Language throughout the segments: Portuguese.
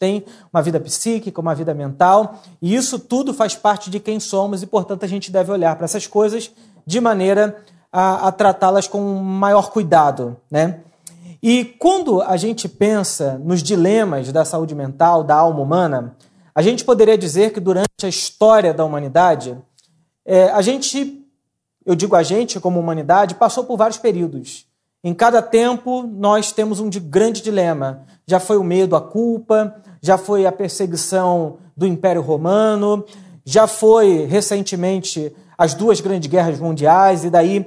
tem uma vida psíquica, uma vida mental, e isso tudo faz parte de quem somos e, portanto, a gente deve olhar para essas coisas de maneira a, a tratá-las com maior cuidado, né? E quando a gente pensa nos dilemas da saúde mental, da alma humana, a gente poderia dizer que durante a história da humanidade, é, a gente, eu digo a gente como humanidade, passou por vários períodos. Em cada tempo, nós temos um grande dilema. Já foi o medo, a culpa, já foi a perseguição do Império Romano, já foi recentemente as duas grandes guerras mundiais, e daí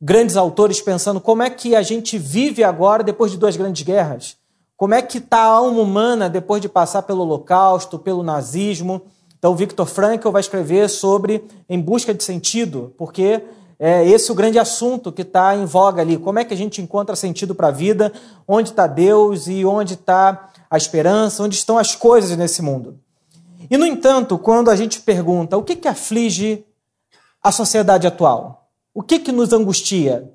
grandes autores pensando como é que a gente vive agora depois de duas grandes guerras. Como é que está a alma humana depois de passar pelo Holocausto, pelo nazismo? Então, Victor Frankl vai escrever sobre Em Busca de Sentido, porque é esse o grande assunto que está em voga ali. Como é que a gente encontra sentido para a vida? Onde está Deus e onde está a esperança? Onde estão as coisas nesse mundo? E, no entanto, quando a gente pergunta o que, que aflige a sociedade atual? O que, que nos angustia?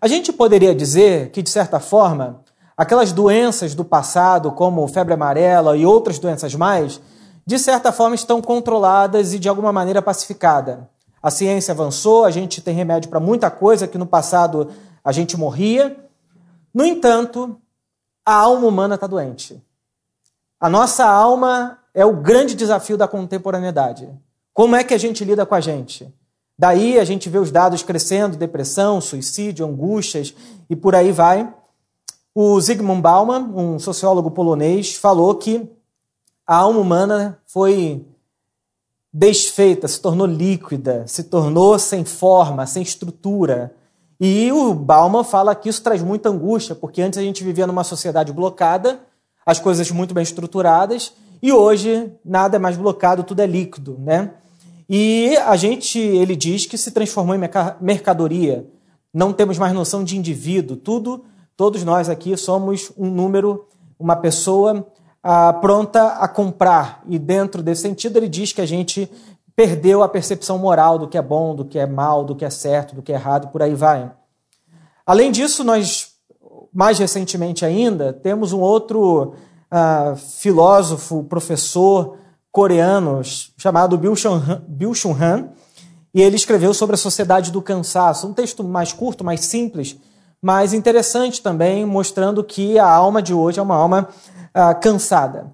A gente poderia dizer que, de certa forma, aquelas doenças do passado, como febre amarela e outras doenças mais, de certa forma estão controladas e de alguma maneira pacificadas. A ciência avançou, a gente tem remédio para muita coisa que no passado a gente morria. No entanto, a alma humana está doente. A nossa alma é o grande desafio da contemporaneidade. Como é que a gente lida com a gente? Daí a gente vê os dados crescendo, depressão, suicídio, angústias e por aí vai. O Zygmunt Bauman, um sociólogo polonês, falou que a alma humana foi desfeita, se tornou líquida, se tornou sem forma, sem estrutura. E o Bauman fala que isso traz muita angústia, porque antes a gente vivia numa sociedade blocada, as coisas muito bem estruturadas, e hoje nada é mais blocado, tudo é líquido, né? E a gente, ele diz que se transformou em mercadoria. Não temos mais noção de indivíduo, tudo, todos nós aqui somos um número, uma pessoa ah, pronta a comprar. E dentro desse sentido, ele diz que a gente perdeu a percepção moral do que é bom, do que é mal, do que é certo, do que é errado, por aí vai. Além disso, nós, mais recentemente ainda, temos um outro ah, filósofo, professor coreano chamado Byung-Chul Han, e ele escreveu sobre a sociedade do cansaço, um texto mais curto, mais simples, mas interessante também, mostrando que a alma de hoje é uma alma ah, cansada.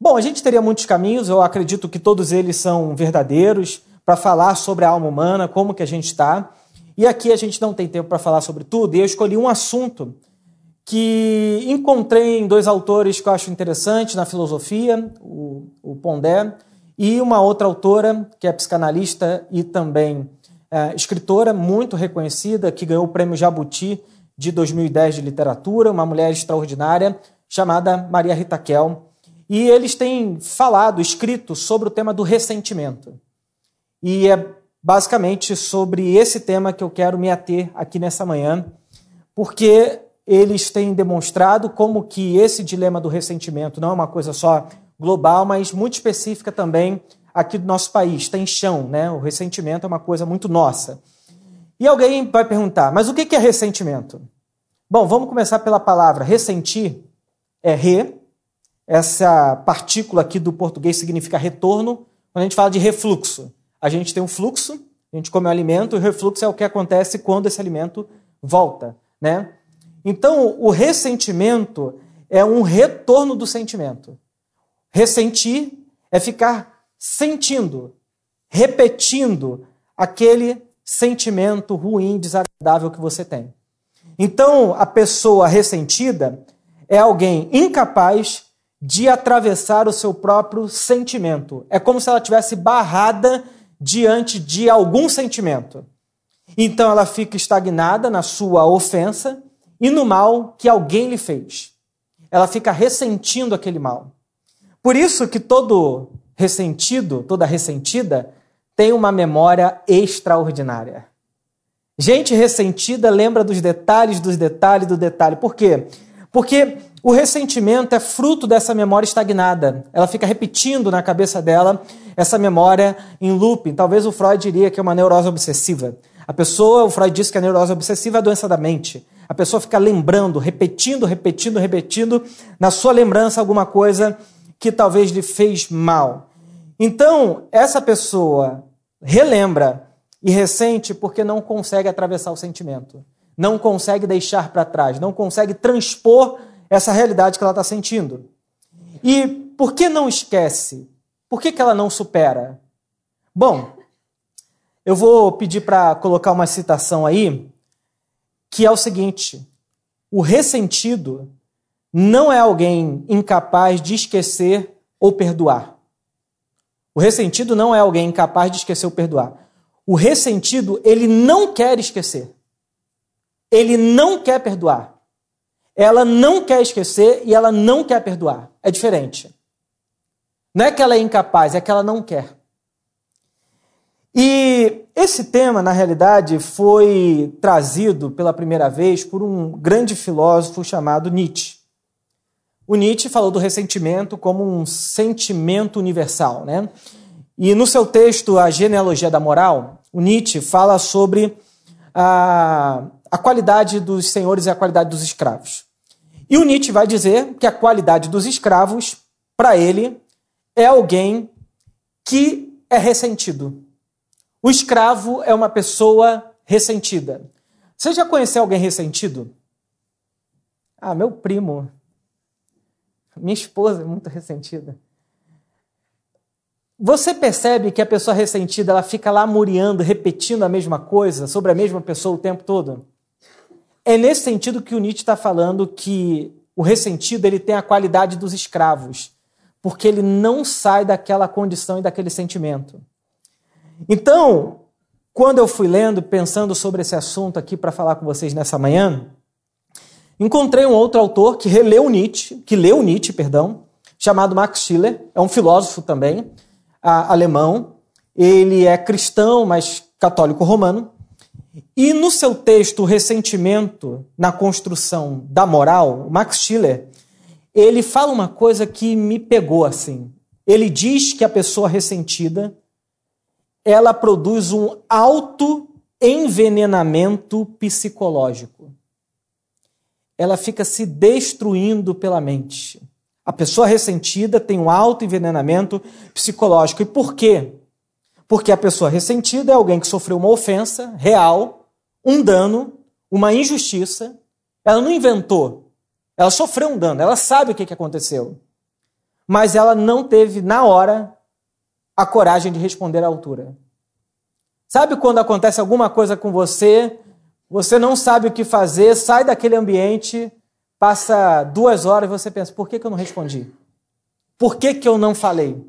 Bom, a gente teria muitos caminhos, eu acredito que todos eles são verdadeiros, para falar sobre a alma humana, como que a gente está. E aqui a gente não tem tempo para falar sobre tudo, e eu escolhi um assunto que encontrei em dois autores que eu acho interessante na filosofia, o, o Pondé, e uma outra autora, que é psicanalista e também é, escritora muito reconhecida, que ganhou o prêmio Jabuti de 2010 de literatura, uma mulher extraordinária, chamada Maria Rita Kel, e eles têm falado, escrito sobre o tema do ressentimento. E é basicamente sobre esse tema que eu quero me ater aqui nessa manhã, porque eles têm demonstrado como que esse dilema do ressentimento não é uma coisa só global, mas muito específica também aqui do nosso país, tem chão, né? O ressentimento é uma coisa muito nossa. E alguém vai perguntar, mas o que é ressentimento? Bom, vamos começar pela palavra ressentir é re, essa partícula aqui do português significa retorno. Quando a gente fala de refluxo, a gente tem um fluxo, a gente come o alimento, e o refluxo é o que acontece quando esse alimento volta, né? Então, o ressentimento é um retorno do sentimento. Ressentir é ficar sentindo, repetindo aquele sentimento ruim, desagradável que você tem. Então, a pessoa ressentida, é alguém incapaz de atravessar o seu próprio sentimento. É como se ela tivesse barrada diante de algum sentimento. Então ela fica estagnada na sua ofensa e no mal que alguém lhe fez. Ela fica ressentindo aquele mal. Por isso que todo ressentido, toda ressentida, tem uma memória extraordinária. Gente ressentida lembra dos detalhes, dos detalhes, do detalhe. Por quê? Porque o ressentimento é fruto dessa memória estagnada. Ela fica repetindo na cabeça dela essa memória em looping. Talvez o Freud diria que é uma neurose obsessiva. A pessoa, o Freud disse que a neurose obsessiva é a doença da mente. A pessoa fica lembrando, repetindo, repetindo, repetindo na sua lembrança alguma coisa que talvez lhe fez mal. Então, essa pessoa relembra e ressente porque não consegue atravessar o sentimento, não consegue deixar para trás, não consegue transpor essa realidade que ela está sentindo. E por que não esquece? Por que, que ela não supera? Bom, eu vou pedir para colocar uma citação aí, que é o seguinte: o ressentido não é alguém incapaz de esquecer ou perdoar. O ressentido não é alguém incapaz de esquecer ou perdoar. O ressentido, ele não quer esquecer. Ele não quer perdoar. Ela não quer esquecer e ela não quer perdoar. É diferente. Não é que ela é incapaz, é que ela não quer. E esse tema, na realidade, foi trazido pela primeira vez por um grande filósofo chamado Nietzsche. O Nietzsche falou do ressentimento como um sentimento universal, né? E no seu texto A Genealogia da Moral, o Nietzsche fala sobre a, a qualidade dos senhores e a qualidade dos escravos. E o Nietzsche vai dizer que a qualidade dos escravos, para ele, é alguém que é ressentido. O escravo é uma pessoa ressentida. Você já conheceu alguém ressentido? Ah, meu primo. Minha esposa é muito ressentida. Você percebe que a pessoa ressentida ela fica lá muriando, repetindo a mesma coisa sobre a mesma pessoa o tempo todo? É nesse sentido que o Nietzsche está falando que o ressentido ele tem a qualidade dos escravos, porque ele não sai daquela condição e daquele sentimento. Então, quando eu fui lendo, pensando sobre esse assunto aqui para falar com vocês nessa manhã, encontrei um outro autor que releu Nietzsche, que leu Nietzsche, perdão, chamado Max Schiller, é um filósofo também, alemão. Ele é cristão, mas católico romano. E no seu texto, O Ressentimento na Construção da Moral, Max Schiller, ele fala uma coisa que me pegou assim. Ele diz que a pessoa ressentida ela produz um alto envenenamento psicológico. Ela fica se destruindo pela mente. A pessoa ressentida tem um alto envenenamento psicológico. E por quê? Porque a pessoa ressentida é alguém que sofreu uma ofensa real, um dano, uma injustiça. Ela não inventou. Ela sofreu um dano, ela sabe o que aconteceu. Mas ela não teve, na hora, a coragem de responder à altura. Sabe quando acontece alguma coisa com você, você não sabe o que fazer, sai daquele ambiente, passa duas horas e você pensa: por que, que eu não respondi? Por que, que eu não falei?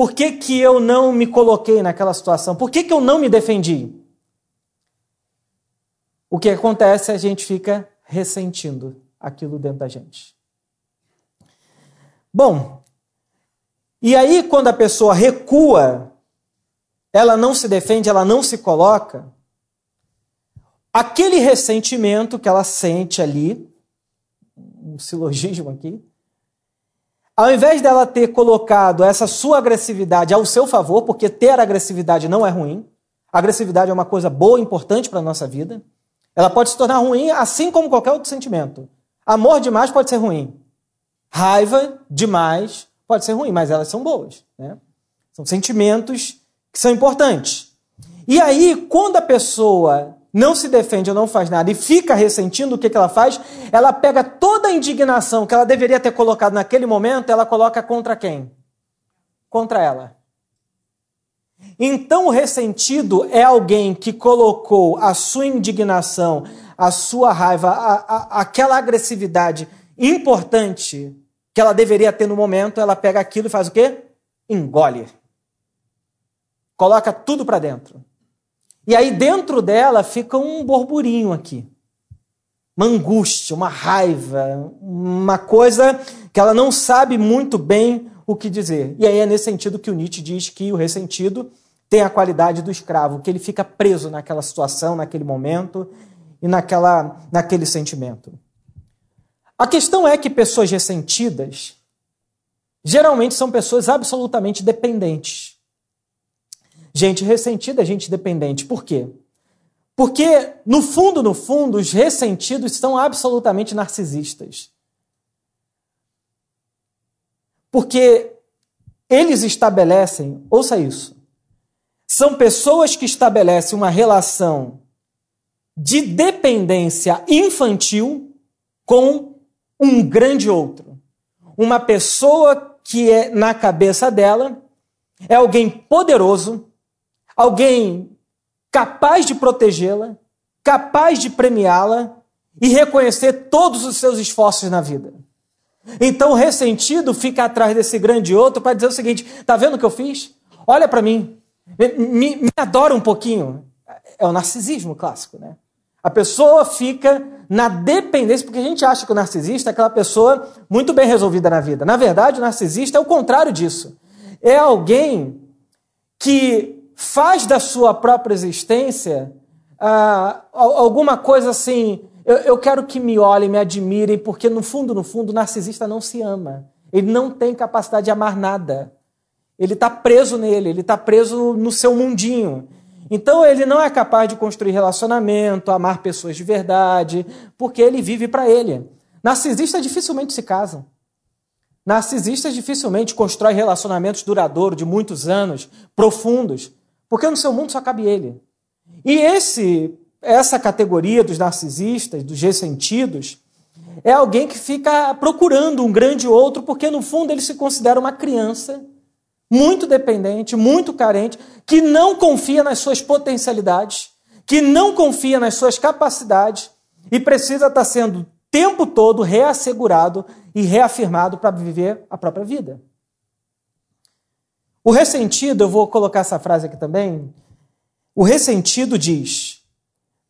Por que, que eu não me coloquei naquela situação? Por que, que eu não me defendi? O que acontece é a gente fica ressentindo aquilo dentro da gente. Bom, e aí, quando a pessoa recua, ela não se defende, ela não se coloca, aquele ressentimento que ela sente ali, um silogismo aqui, ao invés dela ter colocado essa sua agressividade ao seu favor, porque ter agressividade não é ruim, agressividade é uma coisa boa, importante para a nossa vida, ela pode se tornar ruim assim como qualquer outro sentimento. Amor demais pode ser ruim. Raiva demais pode ser ruim, mas elas são boas. Né? São sentimentos que são importantes. E aí, quando a pessoa não se defende ou não faz nada e fica ressentindo, o que, que ela faz? Ela pega toda a indignação que ela deveria ter colocado naquele momento, ela coloca contra quem? Contra ela. Então, o ressentido é alguém que colocou a sua indignação, a sua raiva, a, a, aquela agressividade importante que ela deveria ter no momento, ela pega aquilo e faz o quê? Engole. Coloca tudo para dentro. E aí dentro dela fica um borburinho aqui. Uma angústia, uma raiva, uma coisa que ela não sabe muito bem o que dizer. E aí é nesse sentido que o Nietzsche diz que o ressentido tem a qualidade do escravo, que ele fica preso naquela situação, naquele momento e naquela, naquele sentimento. A questão é que pessoas ressentidas geralmente são pessoas absolutamente dependentes. Gente ressentida é gente dependente. Por quê? Porque, no fundo, no fundo, os ressentidos são absolutamente narcisistas. Porque eles estabelecem, ouça isso, são pessoas que estabelecem uma relação de dependência infantil com um grande outro. Uma pessoa que é na cabeça dela é alguém poderoso, alguém capaz de protegê-la, capaz de premiá-la e reconhecer todos os seus esforços na vida. Então o ressentido fica atrás desse grande outro para dizer o seguinte: tá vendo o que eu fiz? Olha para mim, me, me adora um pouquinho. É o narcisismo clássico, né? A pessoa fica na dependência, porque a gente acha que o narcisista é aquela pessoa muito bem resolvida na vida. Na verdade, o narcisista é o contrário disso. É alguém que faz da sua própria existência ah, alguma coisa assim. Eu, eu quero que me olhem, me admirem, porque no fundo, no fundo, o narcisista não se ama. Ele não tem capacidade de amar nada. Ele está preso nele, ele está preso no seu mundinho. Então ele não é capaz de construir relacionamento, amar pessoas de verdade, porque ele vive para ele. Narcisistas dificilmente se casam. Narcisistas dificilmente constroem relacionamentos duradouros de muitos anos, profundos, porque no seu mundo só cabe ele. E esse essa categoria dos narcisistas, dos ressentidos, é alguém que fica procurando um grande outro, porque no fundo ele se considera uma criança muito dependente, muito carente, que não confia nas suas potencialidades, que não confia nas suas capacidades e precisa estar sendo o tempo todo reassegurado e reafirmado para viver a própria vida. O ressentido, eu vou colocar essa frase aqui também. O ressentido diz: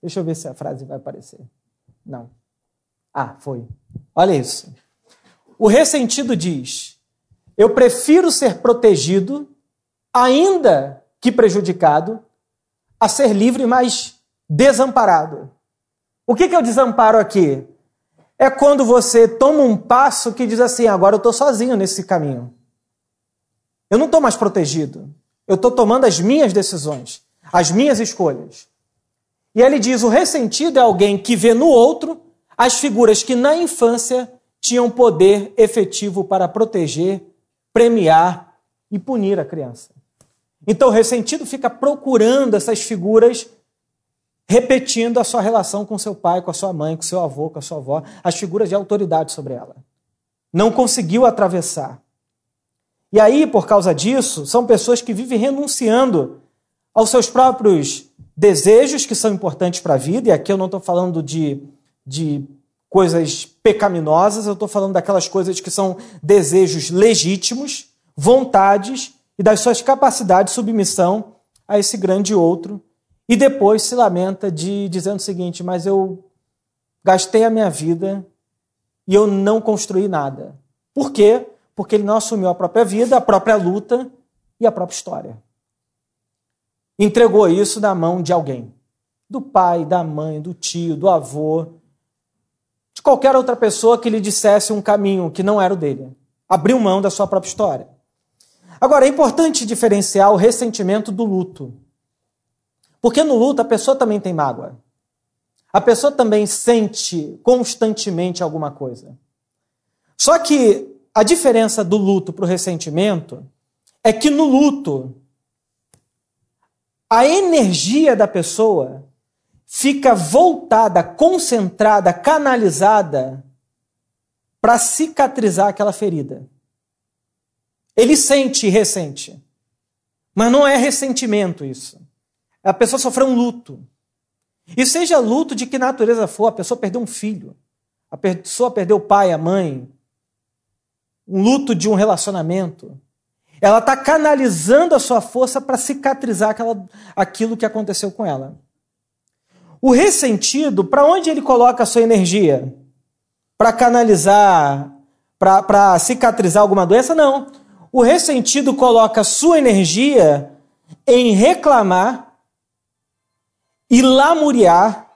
Deixa eu ver se a frase vai aparecer. Não. Ah, foi. Olha isso. O ressentido diz: Eu prefiro ser protegido, ainda que prejudicado, a ser livre, mas desamparado. O que é o desamparo aqui? É quando você toma um passo que diz assim: agora eu estou sozinho nesse caminho. Eu não estou mais protegido. Eu estou tomando as minhas decisões, as minhas escolhas. E ele diz: o ressentido é alguém que vê no outro as figuras que na infância tinham poder efetivo para proteger, premiar e punir a criança. Então o ressentido fica procurando essas figuras, repetindo a sua relação com seu pai, com a sua mãe, com seu avô, com a sua avó, as figuras de autoridade sobre ela. Não conseguiu atravessar. E aí, por causa disso, são pessoas que vivem renunciando aos seus próprios desejos que são importantes para a vida, e aqui eu não estou falando de, de coisas pecaminosas, eu estou falando daquelas coisas que são desejos legítimos, vontades e das suas capacidades de submissão a esse grande outro, e depois se lamenta de dizendo o seguinte: mas eu gastei a minha vida e eu não construí nada. Por quê? Porque ele não assumiu a própria vida, a própria luta e a própria história entregou isso na mão de alguém. Do pai, da mãe, do tio, do avô, de qualquer outra pessoa que lhe dissesse um caminho que não era o dele. Abriu mão da sua própria história. Agora, é importante diferenciar o ressentimento do luto. Porque no luto a pessoa também tem mágoa. A pessoa também sente constantemente alguma coisa. Só que a diferença do luto para o ressentimento é que no luto a energia da pessoa fica voltada, concentrada, canalizada para cicatrizar aquela ferida. Ele sente e ressente. Mas não é ressentimento isso. A pessoa sofreu um luto. E seja luto de que natureza for, a pessoa perdeu um filho, a pessoa perdeu o pai, a mãe, um luto de um relacionamento, ela está canalizando a sua força para cicatrizar aquela, aquilo que aconteceu com ela. O ressentido, para onde ele coloca a sua energia? Para canalizar, para cicatrizar alguma doença? Não. O ressentido coloca a sua energia em reclamar e lamuriar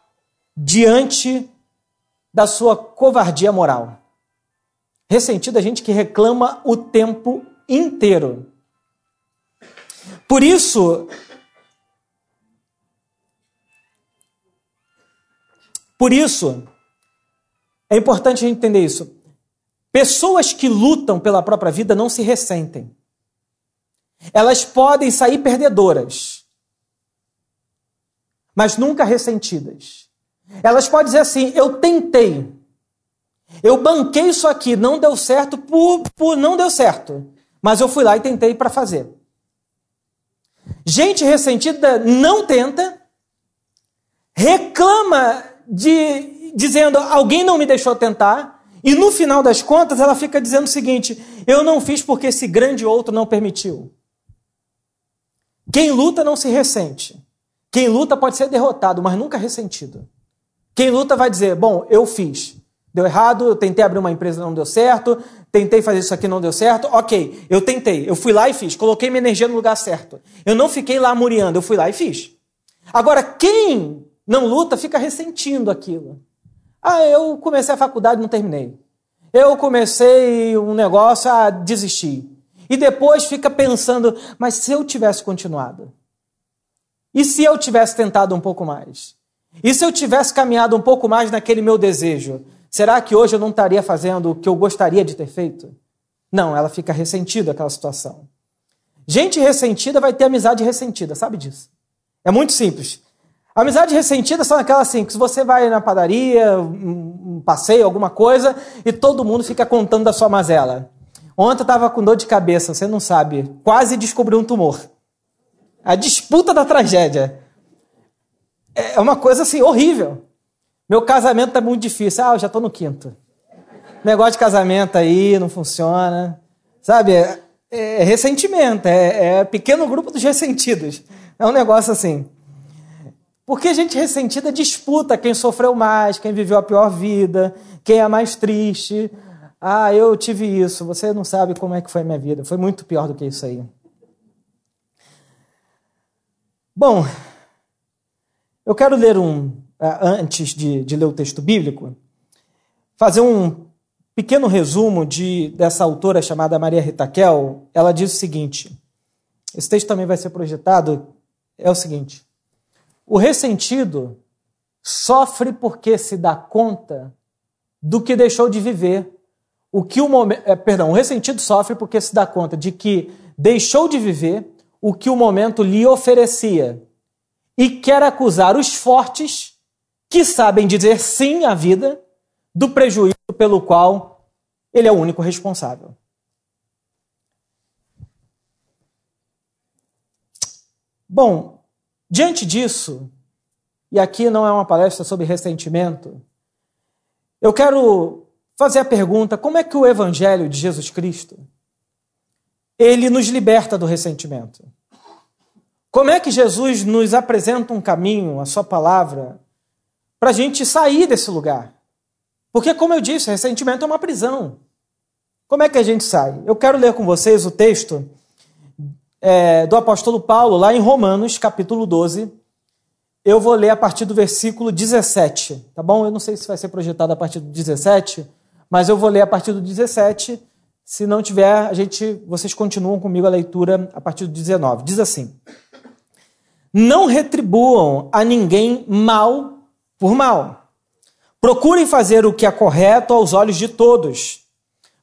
diante da sua covardia moral. Ressentido é gente que reclama o tempo inteiro. Por isso, por isso, é importante a gente entender isso. Pessoas que lutam pela própria vida não se ressentem. Elas podem sair perdedoras, mas nunca ressentidas. Elas podem dizer assim: eu tentei, eu banquei isso aqui, não deu certo por, por não deu certo, mas eu fui lá e tentei para fazer. Gente ressentida não tenta, reclama de dizendo alguém não me deixou tentar, e no final das contas ela fica dizendo o seguinte: eu não fiz porque esse grande outro não permitiu. Quem luta não se ressente. Quem luta pode ser derrotado, mas nunca ressentido. Quem luta vai dizer: bom, eu fiz. Deu errado, eu tentei abrir uma empresa, não deu certo, tentei fazer isso aqui, não deu certo. Ok, eu tentei, eu fui lá e fiz, coloquei minha energia no lugar certo. Eu não fiquei lá muriando, eu fui lá e fiz. Agora, quem não luta fica ressentindo aquilo. Ah, eu comecei a faculdade não terminei. Eu comecei um negócio, ah, desisti. E depois fica pensando, mas se eu tivesse continuado? E se eu tivesse tentado um pouco mais? E se eu tivesse caminhado um pouco mais naquele meu desejo? Será que hoje eu não estaria fazendo o que eu gostaria de ter feito? Não, ela fica ressentida aquela situação. Gente ressentida vai ter amizade ressentida, sabe disso? É muito simples. Amizade ressentida são aquelas assim, que se você vai na padaria, um, passeio, alguma coisa, e todo mundo fica contando da sua mazela. Ontem eu estava com dor de cabeça, você não sabe, quase descobri um tumor. A disputa da tragédia. É uma coisa assim, horrível. Meu casamento tá muito difícil. Ah, eu já estou no quinto. Negócio de casamento aí não funciona. Sabe, é, é ressentimento, é, é pequeno grupo dos ressentidos. É um negócio assim. Porque a gente ressentida disputa quem sofreu mais, quem viveu a pior vida, quem é mais triste. Ah, eu tive isso, você não sabe como é que foi a minha vida. Foi muito pior do que isso aí. Bom, eu quero ler um, antes de, de ler o texto bíblico, fazer um pequeno resumo de, dessa autora chamada Maria Ritaquel. Ela diz o seguinte: esse texto também vai ser projetado. É o seguinte: o ressentido sofre porque se dá conta do que deixou de viver. O que o momento, é, perdão, o ressentido sofre porque se dá conta de que deixou de viver o que o momento lhe oferecia e quer acusar os fortes que sabem dizer sim à vida do prejuízo pelo qual ele é o único responsável. Bom, Diante disso, e aqui não é uma palestra sobre ressentimento, eu quero fazer a pergunta: como é que o evangelho de Jesus Cristo ele nos liberta do ressentimento? Como é que Jesus nos apresenta um caminho, a sua palavra, para a gente sair desse lugar? Porque, como eu disse, ressentimento é uma prisão. Como é que a gente sai? Eu quero ler com vocês o texto é, do apóstolo Paulo, lá em Romanos, capítulo 12. Eu vou ler a partir do versículo 17, tá bom? Eu não sei se vai ser projetado a partir do 17, mas eu vou ler a partir do 17. Se não tiver, a gente, vocês continuam comigo a leitura a partir do 19. Diz assim: Não retribuam a ninguém mal por mal. Procurem fazer o que é correto aos olhos de todos.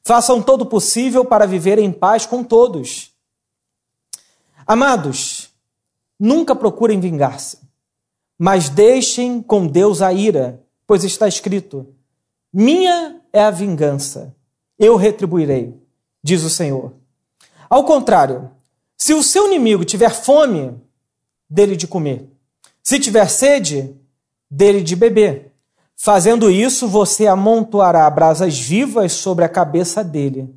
Façam todo o possível para viver em paz com todos. Amados, nunca procurem vingar-se, mas deixem com Deus a ira, pois está escrito: Minha é a vingança, eu retribuirei, diz o Senhor. Ao contrário, se o seu inimigo tiver fome, dele de comer. Se tiver sede, dele de beber. Fazendo isso, você amontoará brasas vivas sobre a cabeça dele.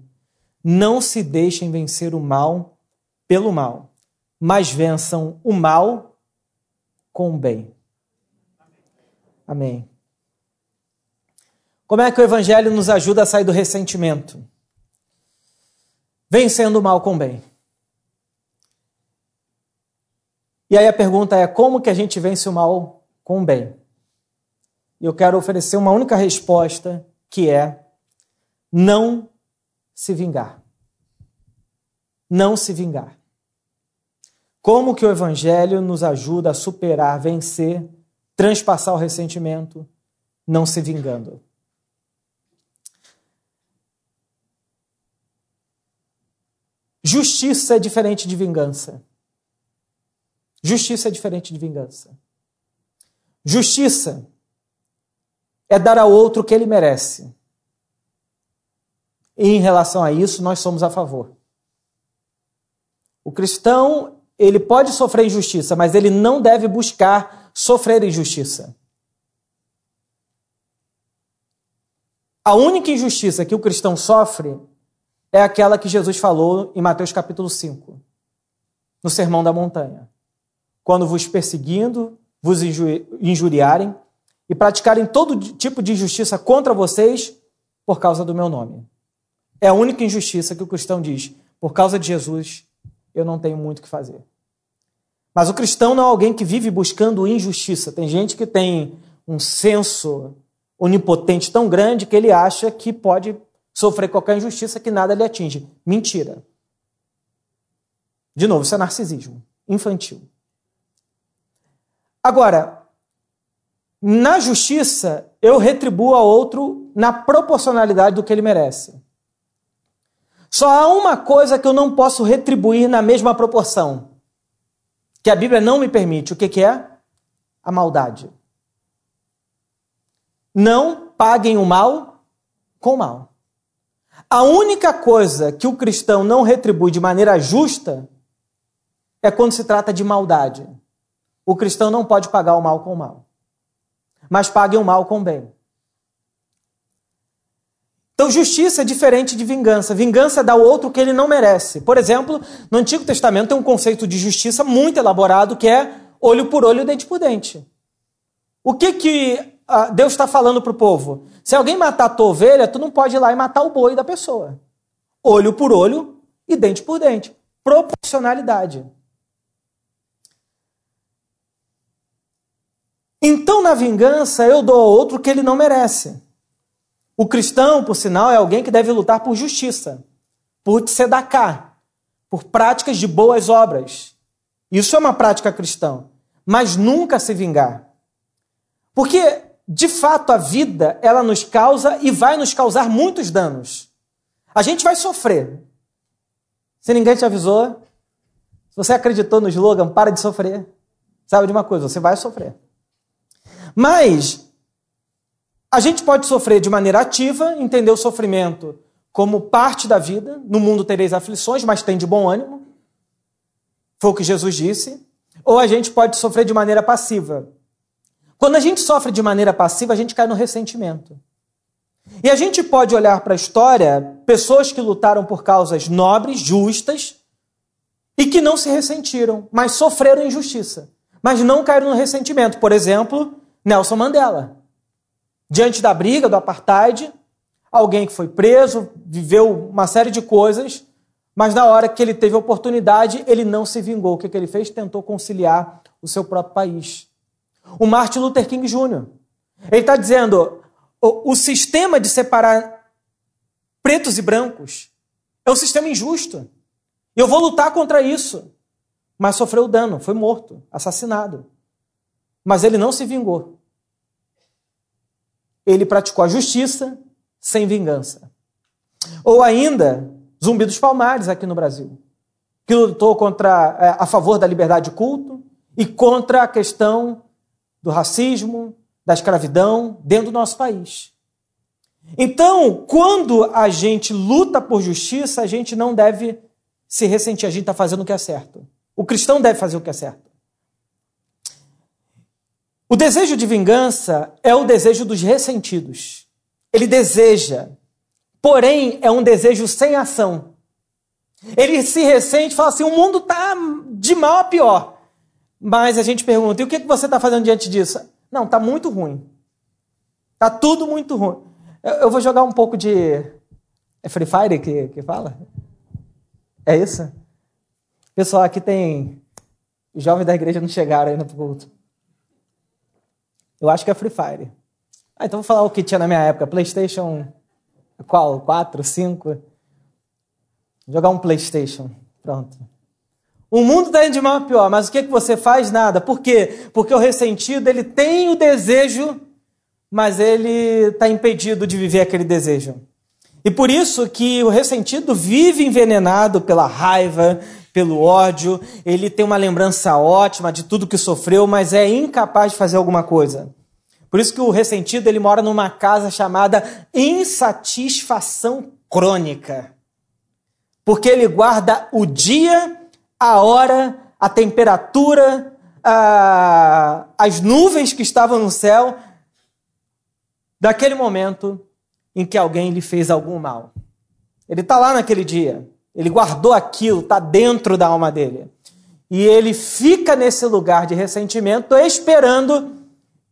Não se deixem vencer o mal pelo mal mas vençam o mal com o bem. Amém. Como é que o Evangelho nos ajuda a sair do ressentimento? Vencendo o mal com o bem. E aí a pergunta é: como que a gente vence o mal com o bem? Eu quero oferecer uma única resposta, que é: não se vingar. Não se vingar. Como que o evangelho nos ajuda a superar, vencer, transpassar o ressentimento, não se vingando? justiça é diferente de vingança. Justiça é diferente de vingança. Justiça é dar ao outro o que ele merece. E em relação a isso, nós somos a favor. O cristão, ele pode sofrer injustiça, mas ele não deve buscar sofrer injustiça. A única injustiça que o cristão sofre é aquela que Jesus falou em Mateus capítulo 5, no Sermão da Montanha. Quando vos perseguindo, vos injuriarem e praticarem todo tipo de injustiça contra vocês por causa do meu nome. É a única injustiça que o cristão diz. Por causa de Jesus, eu não tenho muito o que fazer. Mas o cristão não é alguém que vive buscando injustiça. Tem gente que tem um senso onipotente tão grande que ele acha que pode sofrer qualquer injustiça que nada lhe atinge. Mentira. De novo, isso é narcisismo infantil. Agora, na justiça, eu retribuo ao outro na proporcionalidade do que ele merece. Só há uma coisa que eu não posso retribuir na mesma proporção, que a Bíblia não me permite. O que, que é? A maldade. Não paguem o mal com o mal. A única coisa que o cristão não retribui de maneira justa é quando se trata de maldade. O cristão não pode pagar o mal com o mal, mas pague o mal com o bem. Então, justiça é diferente de vingança. Vingança dá ao outro o que ele não merece. Por exemplo, no Antigo Testamento tem um conceito de justiça muito elaborado que é olho por olho, dente por dente. O que, que ah, Deus está falando para o povo? Se alguém matar a tua ovelha, tu não pode ir lá e matar o boi da pessoa. Olho por olho e dente por dente. Proporcionalidade. Então, na vingança, eu dou ao outro que ele não merece. O cristão, por sinal, é alguém que deve lutar por justiça, por tzedakah, por práticas de boas obras. Isso é uma prática cristã, mas nunca se vingar. Porque de fato, a vida, ela nos causa e vai nos causar muitos danos. A gente vai sofrer. Se ninguém te avisou, se você acreditou no slogan, para de sofrer. Sabe de uma coisa, você vai sofrer. Mas a gente pode sofrer de maneira ativa, entender o sofrimento como parte da vida. No mundo tereis aflições, mas tem de bom ânimo. Foi o que Jesus disse. Ou a gente pode sofrer de maneira passiva, quando a gente sofre de maneira passiva, a gente cai no ressentimento. E a gente pode olhar para a história pessoas que lutaram por causas nobres, justas, e que não se ressentiram, mas sofreram injustiça, mas não caíram no ressentimento. Por exemplo, Nelson Mandela. Diante da briga do apartheid, alguém que foi preso, viveu uma série de coisas, mas na hora que ele teve a oportunidade, ele não se vingou. O que, que ele fez? Tentou conciliar o seu próprio país. O Martin Luther King Jr. Ele está dizendo: o, o sistema de separar pretos e brancos é um sistema injusto. Eu vou lutar contra isso. Mas sofreu dano, foi morto, assassinado. Mas ele não se vingou. Ele praticou a justiça sem vingança. Ou ainda, Zumbi dos Palmares aqui no Brasil, que lutou contra é, a favor da liberdade de culto e contra a questão do racismo, da escravidão dentro do nosso país. Então, quando a gente luta por justiça, a gente não deve se ressentir, a gente está fazendo o que é certo. O cristão deve fazer o que é certo. O desejo de vingança é o desejo dos ressentidos. Ele deseja, porém é um desejo sem ação. Ele se ressente e fala assim: o mundo está de mal a pior. Mas a gente pergunta: e o que você está fazendo diante disso? Não, está muito ruim. Está tudo muito ruim. Eu, vou jogar um pouco de. É Free Fire que, que fala? É isso? Pessoal, aqui tem. Os jovens da igreja não chegaram ainda para o culto. Eu acho que é Free Fire. Ah, então vou falar o que tinha na minha época. PlayStation. Qual? 4, 5? Vou jogar um PlayStation. Pronto. O mundo está indo de mal a pior, mas o que, que você faz? Nada. Por quê? Porque o ressentido ele tem o desejo, mas ele está impedido de viver aquele desejo. E por isso que o ressentido vive envenenado pela raiva, pelo ódio, ele tem uma lembrança ótima de tudo que sofreu, mas é incapaz de fazer alguma coisa. Por isso que o ressentido ele mora numa casa chamada insatisfação crônica. Porque ele guarda o dia, a hora, a temperatura, a, as nuvens que estavam no céu, daquele momento em que alguém lhe fez algum mal. Ele está lá naquele dia, ele guardou aquilo, está dentro da alma dele. E ele fica nesse lugar de ressentimento esperando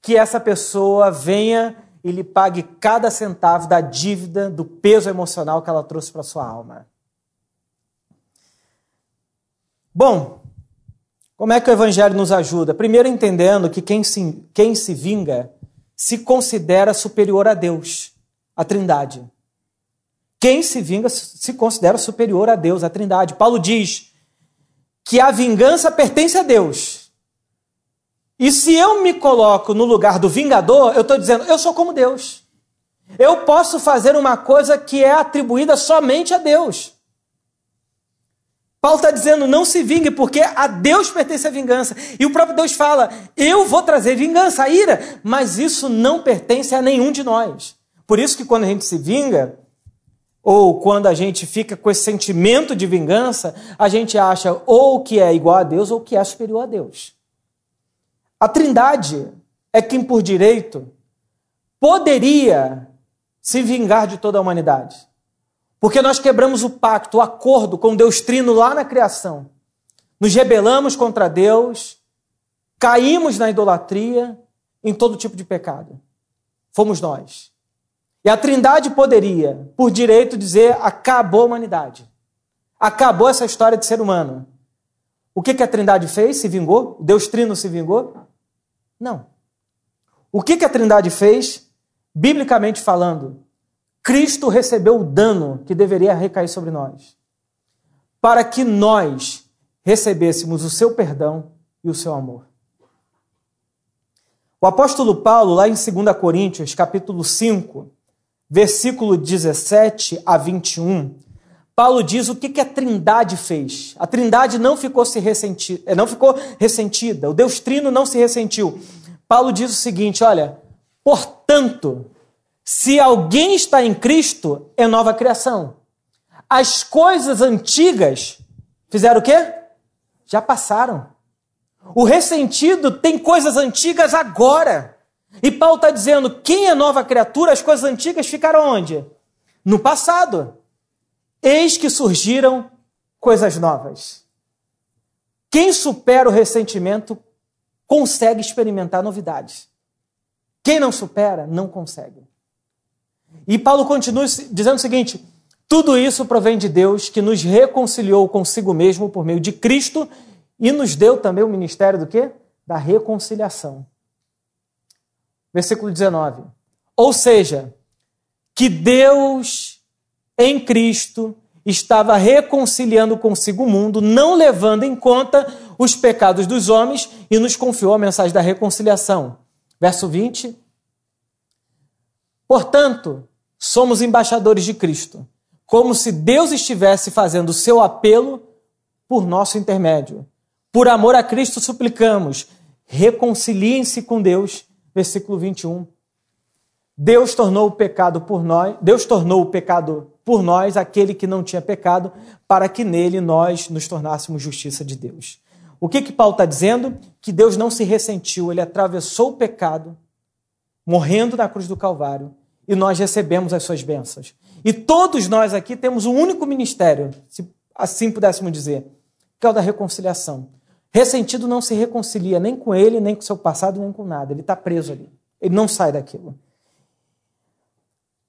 que essa pessoa venha e lhe pague cada centavo da dívida, do peso emocional que ela trouxe para sua alma. Bom, como é que o Evangelho nos ajuda? Primeiro, entendendo que quem se, quem se vinga se considera superior a Deus, a Trindade. Quem se vinga se considera superior a Deus, a Trindade. Paulo diz que a vingança pertence a Deus e se eu me coloco no lugar do vingador, eu estou dizendo, eu sou como Deus. Eu posso fazer uma coisa que é atribuída somente a Deus. Paulo está dizendo, não se vingue, porque a Deus pertence a vingança. E o próprio Deus fala, eu vou trazer vingança, a ira, mas isso não pertence a nenhum de nós. Por isso que quando a gente se vinga, ou quando a gente fica com esse sentimento de vingança, a gente acha ou que é igual a Deus ou que é superior a Deus. A Trindade é quem, por direito, poderia se vingar de toda a humanidade. Porque nós quebramos o pacto, o acordo com Deus Trino lá na criação. Nos rebelamos contra Deus, caímos na idolatria, em todo tipo de pecado. Fomos nós. E a Trindade poderia, por direito, dizer: acabou a humanidade. Acabou essa história de ser humano. O que, que a Trindade fez? Se vingou? Deus Trino se vingou? Não. O que, que a Trindade fez? Biblicamente falando, Cristo recebeu o dano que deveria recair sobre nós, para que nós recebêssemos o seu perdão e o seu amor. O apóstolo Paulo, lá em 2 Coríntios, capítulo 5, versículo 17 a 21, Paulo diz o que, a Trindade fez. A Trindade não ficou, se ressenti... Eh, não ficou ressentida, o Deus Trino não se ressentiu. Paulo diz o seguinte: olha, portanto, se alguém está em Cristo, é nova criação. As coisas antigas fizeram o quê? Já passaram. O ressentido tem coisas antigas agora. E Paulo está dizendo: quem é nova criatura, as coisas antigas ficaram onde? No passado. Eis que surgiram coisas novas. Quem supera o ressentimento consegue experimentar novidades. Quem não supera, não consegue. E Paulo continua dizendo o seguinte: tudo isso provém de Deus que nos reconciliou consigo mesmo por meio de Cristo e nos deu também o ministério do quê? Da reconciliação. Versículo 19. Ou seja, que Deus em Cristo estava reconciliando consigo o mundo, não levando em conta os pecados dos homens e nos confiou a mensagem da reconciliação. Verso 20. Portanto, somos embaixadores de Cristo, como se Deus estivesse fazendo o seu apelo por nosso intermédio. Por amor a Cristo suplicamos, reconciliem-se com Deus. Versículo 21. Deus tornou o pecado por nós, Deus tornou o pecado por nós aquele que não tinha pecado, para que nele nós nos tornássemos justiça de Deus. O que que Paulo está dizendo? Que Deus não se ressentiu, ele atravessou o pecado, morrendo na cruz do Calvário, e nós recebemos as suas bênçãos. E todos nós aqui temos um único ministério, se assim pudéssemos dizer, que é o da reconciliação. Ressentido não se reconcilia nem com ele, nem com seu passado, nem com nada. Ele está preso ali. Ele não sai daquilo.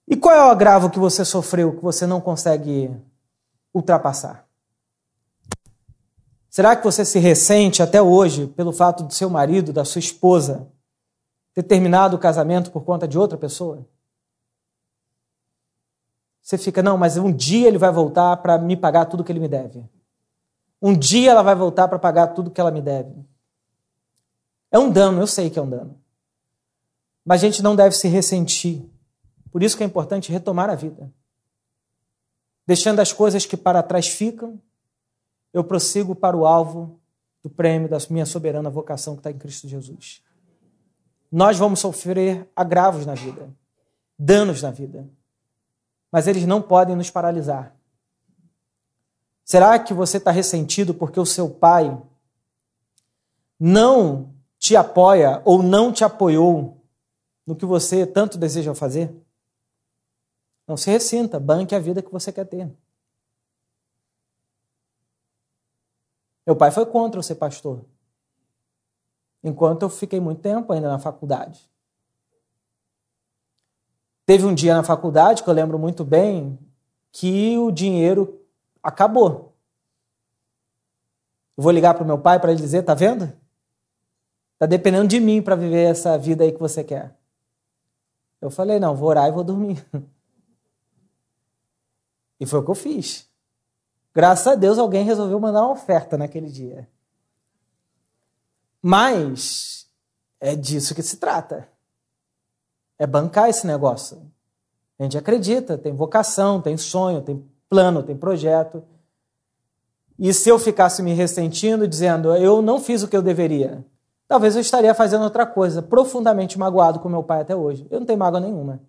E qual é o agravo que você sofreu que você não consegue ultrapassar? Será que você se ressente até hoje pelo fato de seu marido, da sua esposa, ter terminado o casamento por conta de outra pessoa? Você fica, não, mas um dia ele vai voltar para me pagar tudo que ele me deve. Um dia ela vai voltar para pagar tudo que ela me deve. É um dano, eu sei que é um dano. Mas a gente não deve se ressentir por isso que é importante retomar a vida. deixando as coisas que para trás ficam, eu prossigo para o alvo do prêmio da minha soberana vocação que está em Cristo Jesus. Nós vamos sofrer agravos na vida, danos na vida, mas eles não podem nos paralisar. Será que você está ressentido porque o seu pai não te apoia ou não te apoiou no que você tanto deseja fazer? Não se ressinta, banque a vida que você quer ter. Meu pai foi contra eu ser pastor. Enquanto eu fiquei muito tempo ainda na faculdade. Teve um dia na faculdade que eu lembro muito bem que o dinheiro acabou. Eu vou ligar para o meu pai para ele dizer: tá vendo? Tá dependendo de mim para viver essa vida aí que você quer. Eu falei: não, vou orar e vou dormir. E foi o que eu fiz. Graças a Deus alguém resolveu mandar uma oferta naquele dia. Mas é disso que se trata. É bancar esse negócio. A gente acredita, tem vocação, tem sonho, tem plano, tem projeto. E se eu ficasse me ressentindo, dizendo eu não fiz o que eu deveria, talvez eu estaria fazendo outra coisa, profundamente magoado com meu pai até hoje. Eu não tenho mágoa nenhuma.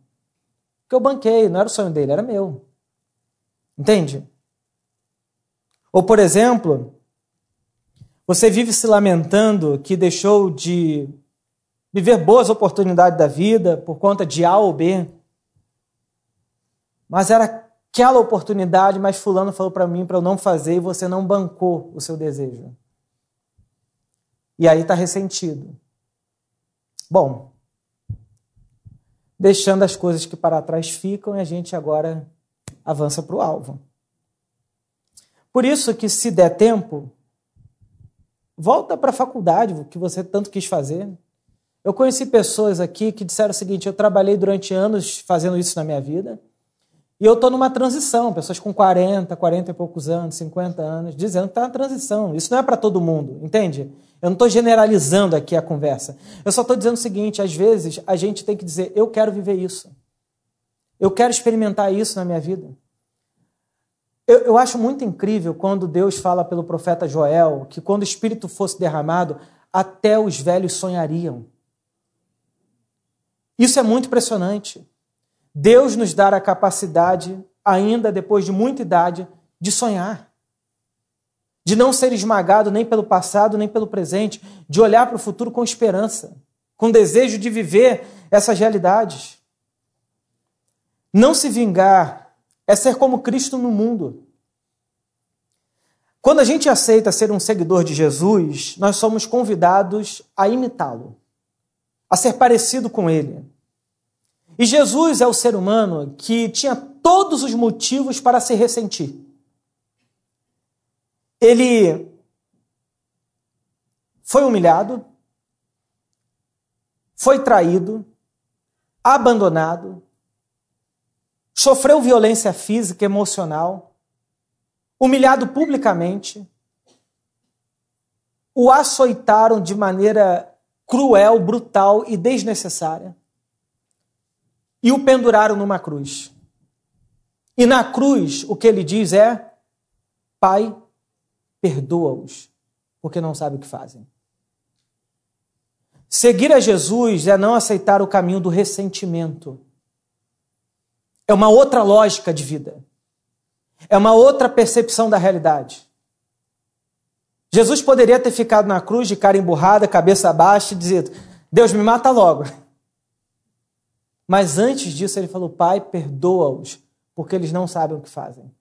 Porque eu banquei, não era o sonho dele, era meu. Entende? Ou, por exemplo, você vive se lamentando que deixou de viver boas oportunidades da vida por conta de A ou B, mas era aquela oportunidade, mas fulano falou para mim para eu não fazer e você não bancou o seu desejo. E aí está ressentido. Bom, deixando as coisas que para trás ficam e a gente agora avança para o alvo. Por isso que, se der tempo, volta para a faculdade, que você tanto quis fazer. Eu conheci pessoas aqui que disseram o seguinte: eu trabalhei durante anos fazendo isso na minha vida, e eu estou numa transição. Pessoas com 40, 40 e poucos anos, 50 anos, dizendo que está na transição. Isso não é para todo mundo, entende? Eu não estou generalizando aqui a conversa. Eu só estou dizendo o seguinte: às vezes a gente tem que dizer, eu quero viver isso. Eu quero experimentar isso na minha vida. Eu, eu, acho muito incrível quando Deus fala pelo profeta Joel que quando o Espírito fosse derramado, até os velhos sonhariam. Isso é muito impressionante. Deus nos dá a capacidade, ainda depois de muita idade, de sonhar. De não ser esmagado nem pelo passado, nem pelo presente, de olhar para o futuro com esperança, com desejo de viver essas realidades. Não se vingar é ser como Cristo no mundo. Quando a gente aceita ser um seguidor de Jesus, nós somos convidados a imitá-lo, a ser parecido com ele. E Jesus é o ser humano que tinha todos os motivos para se ressentir. Ele foi humilhado, foi traído, abandonado, sofreu violência física, emocional, humilhado publicamente, o açoitaram de maneira cruel, brutal e desnecessária e o penduraram numa cruz. E na cruz, o que ele diz é: Pai, perdoa-os, porque não sabem o que fazem. Seguir a Jesus é não aceitar o caminho do ressentimento é uma outra lógica de vida. É uma outra percepção da realidade. Jesus poderia ter ficado na cruz de cara emburrada, cabeça baixa e dizer: Deus me mata logo. Mas antes disso, ele falou: Pai, perdoa-os, porque eles não sabem o que fazem.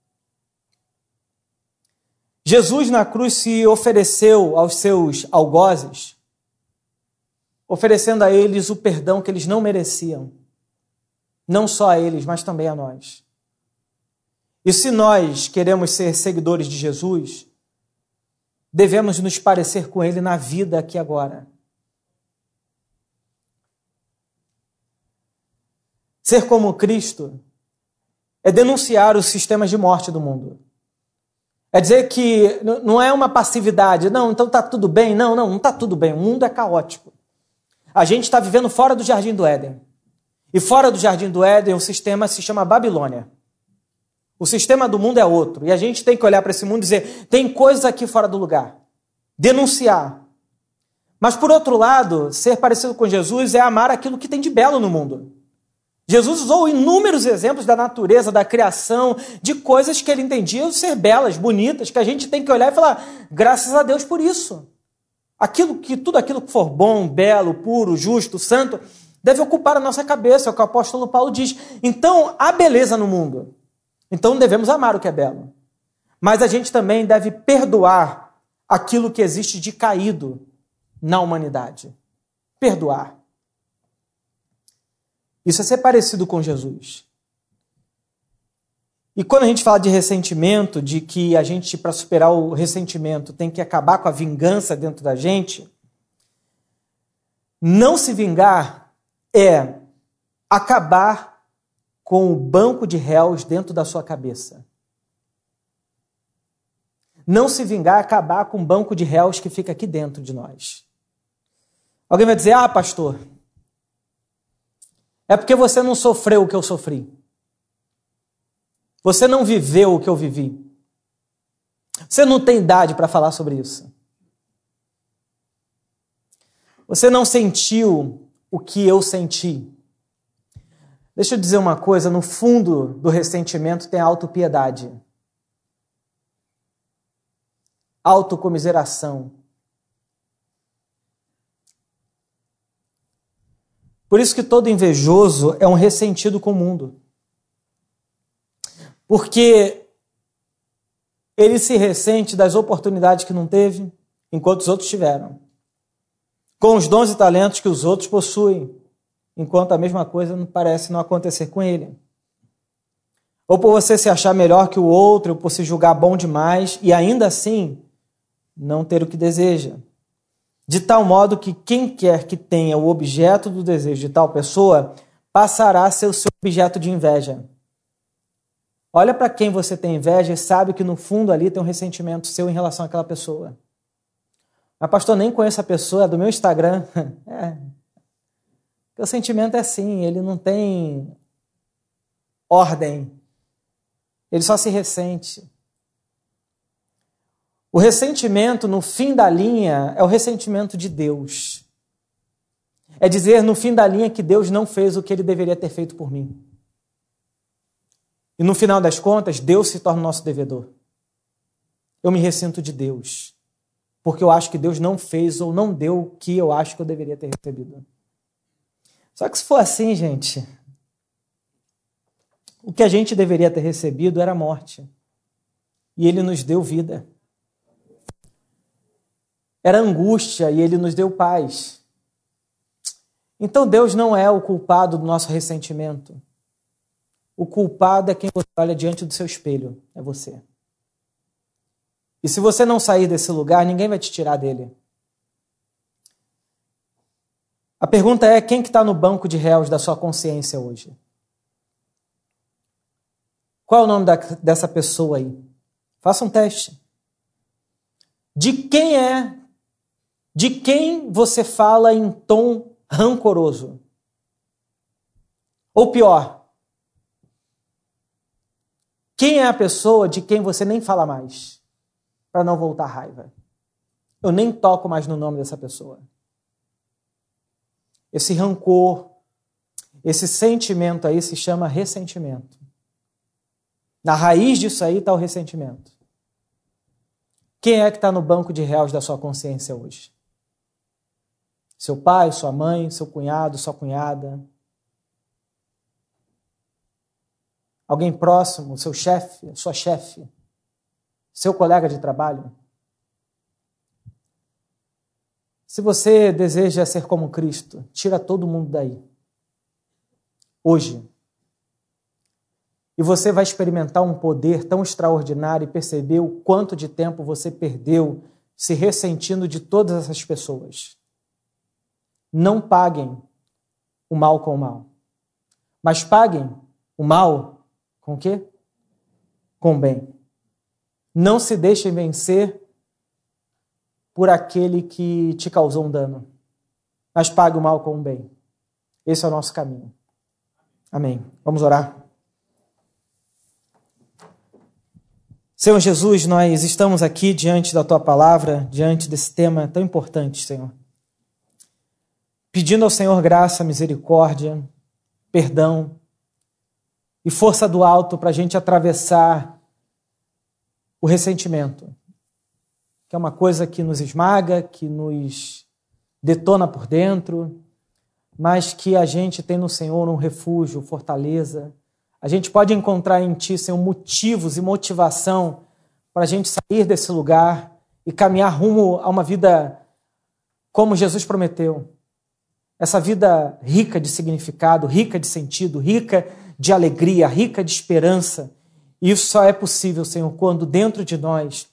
Jesus na cruz se ofereceu aos seus algozes, oferecendo a eles o perdão que eles não mereciam não só a eles, mas também a nós. E se nós queremos ser seguidores de Jesus, devemos nos parecer com Ele na vida aqui agora. Ser como Cristo é denunciar os sistemas de morte do mundo. É dizer que não é uma passividade, não, então está tudo bem. Não, não, não está tudo bem. O mundo é caótico. A gente está vivendo fora do jardim do Éden. E fora do jardim do Éden, o sistema se chama Babilônia. O sistema do mundo é outro. E a gente tem que olhar para esse mundo e dizer: tem coisas aqui fora do lugar. Denunciar. Mas, por outro lado, ser parecido com Jesus é amar aquilo que tem de belo no mundo. Jesus usou inúmeros exemplos da natureza, da criação, de coisas que ele entendia ser belas, bonitas, que a gente tem que olhar e falar: graças a Deus por isso. Aquilo que tudo aquilo que for bom, belo, puro, justo, santo, deve ocupar a nossa cabeça, é o que o apóstolo Paulo diz. Então, há beleza no mundo. Então devemos amar o que é belo. Mas a gente também deve perdoar aquilo que existe de caído na humanidade. Perdoar. Isso é ser parecido com Jesus. E quando a gente fala de ressentimento, de que a gente, para superar o ressentimento, tem que acabar com a vingança dentro da gente, não se vingar é acabar com o banco de réus dentro da sua cabeça. Não se vingar é acabar com o banco de réus que fica aqui dentro de nós. Alguém vai dizer: Ah, pastor, é porque você não sofreu o que eu sofri. Você não viveu o que eu vivi. Você não tem idade para falar sobre isso. Você não sentiu o que eu senti. Deixa eu dizer uma coisa: no fundo do ressentimento tem autopiedade, autocomiseração. Por isso que todo invejoso é um ressentido com o mundo. Porque ele se ressente das oportunidades que não teve, enquanto os outros tiveram. Com os dons e talentos que os outros possuem, enquanto a mesma coisa parece não acontecer com ele. Ou por você se achar melhor que o outro, ou por se julgar bom demais e ainda assim não ter o que deseja. De tal modo que quem quer que tenha o objeto do desejo de tal pessoa passará a ser o seu objeto de inveja. Olha para quem você tem inveja e sabe que no fundo ali tem um ressentimento seu em relação àquela pessoa. Mas, pastor, nem conheço a pessoa, é do meu Instagram. é, o sentimento é assim, ele não tem ordem. Ele só se ressente. O ressentimento, no fim da linha, é o ressentimento de Deus. É dizer, no fim da linha, que Deus não fez o que ele deveria ter feito por mim. E no final das contas, Deus se torna nosso devedor. Eu me ressinto de Deus, porque eu acho que Deus não fez ou não deu o que eu acho que eu deveria ter recebido. Só que se for assim, gente, o que a gente deveria ter recebido era morte. E ele nos deu vida. Era angústia e ele nos deu paz. Então Deus não é o culpado do nosso ressentimento. O culpado é quem você olha diante do seu espelho, é você. E se você não sair desse lugar, ninguém vai te tirar dele. A pergunta é: quem que está no banco de réus da sua consciência hoje? Qual é o nome da, dessa pessoa aí? Faça um teste. De quem é? De quem você fala em tom rancoroso? Ou pior, quem é a pessoa de quem você nem fala mais? Para não voltar raiva. Eu nem toco mais no nome dessa pessoa esse rancor, esse sentimento aí se chama ressentimento. Na raiz disso aí está o ressentimento. Quem é que está no banco de réus da sua consciência hoje? Seu pai, sua mãe, seu cunhado, sua cunhada? Alguém próximo, seu chefe, sua chefe? Seu colega de trabalho? Se você deseja ser como Cristo, tira todo mundo daí. Hoje. E você vai experimentar um poder tão extraordinário e perceber o quanto de tempo você perdeu se ressentindo de todas essas pessoas. Não paguem o mal com o mal, mas paguem o mal com o quê? Com o bem. Não se deixem vencer por aquele que te causou um dano, mas pague o mal com o bem. Esse é o nosso caminho. Amém. Vamos orar? Senhor Jesus, nós estamos aqui diante da tua palavra, diante desse tema tão importante, Senhor. Pedindo ao Senhor graça, misericórdia, perdão e força do alto para a gente atravessar o ressentimento, que é uma coisa que nos esmaga, que nos detona por dentro, mas que a gente tem no Senhor um refúgio, fortaleza. A gente pode encontrar em Ti, Senhor, motivos e motivação para a gente sair desse lugar e caminhar rumo a uma vida como Jesus prometeu. Essa vida rica de significado, rica de sentido, rica de alegria, rica de esperança. Isso só é possível, Senhor, quando dentro de nós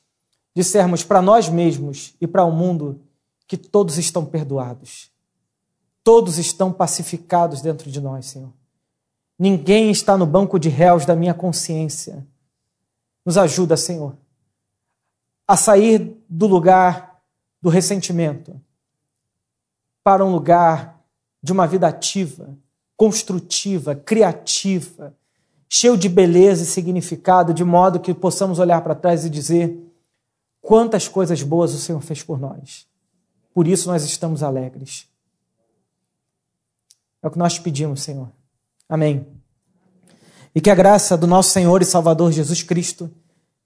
dissermos para nós mesmos e para o mundo que todos estão perdoados. Todos estão pacificados dentro de nós, Senhor. Ninguém está no banco de réus da minha consciência. Nos ajuda, Senhor, a sair do lugar do ressentimento para um lugar de uma vida ativa, construtiva, criativa, cheio de beleza e significado, de modo que possamos olhar para trás e dizer quantas coisas boas o Senhor fez por nós. Por isso nós estamos alegres. É o que nós pedimos, Senhor. Amém. E que a graça do nosso Senhor e Salvador Jesus Cristo,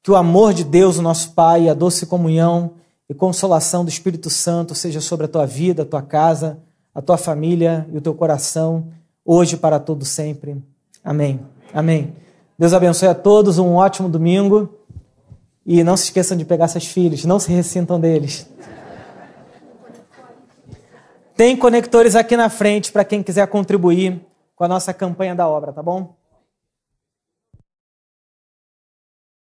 que o amor de Deus, o nosso Pai, a doce comunhão e consolação do Espírito Santo seja sobre a tua vida, a tua casa, a tua família e o teu coração, hoje para todo sempre. Amém. Amém. Deus abençoe a todos, um ótimo domingo. E não se esqueçam de pegar seus filhos, não se ressintam deles. Tem conectores aqui na frente para quem quiser contribuir com a nossa campanha da obra, tá bom?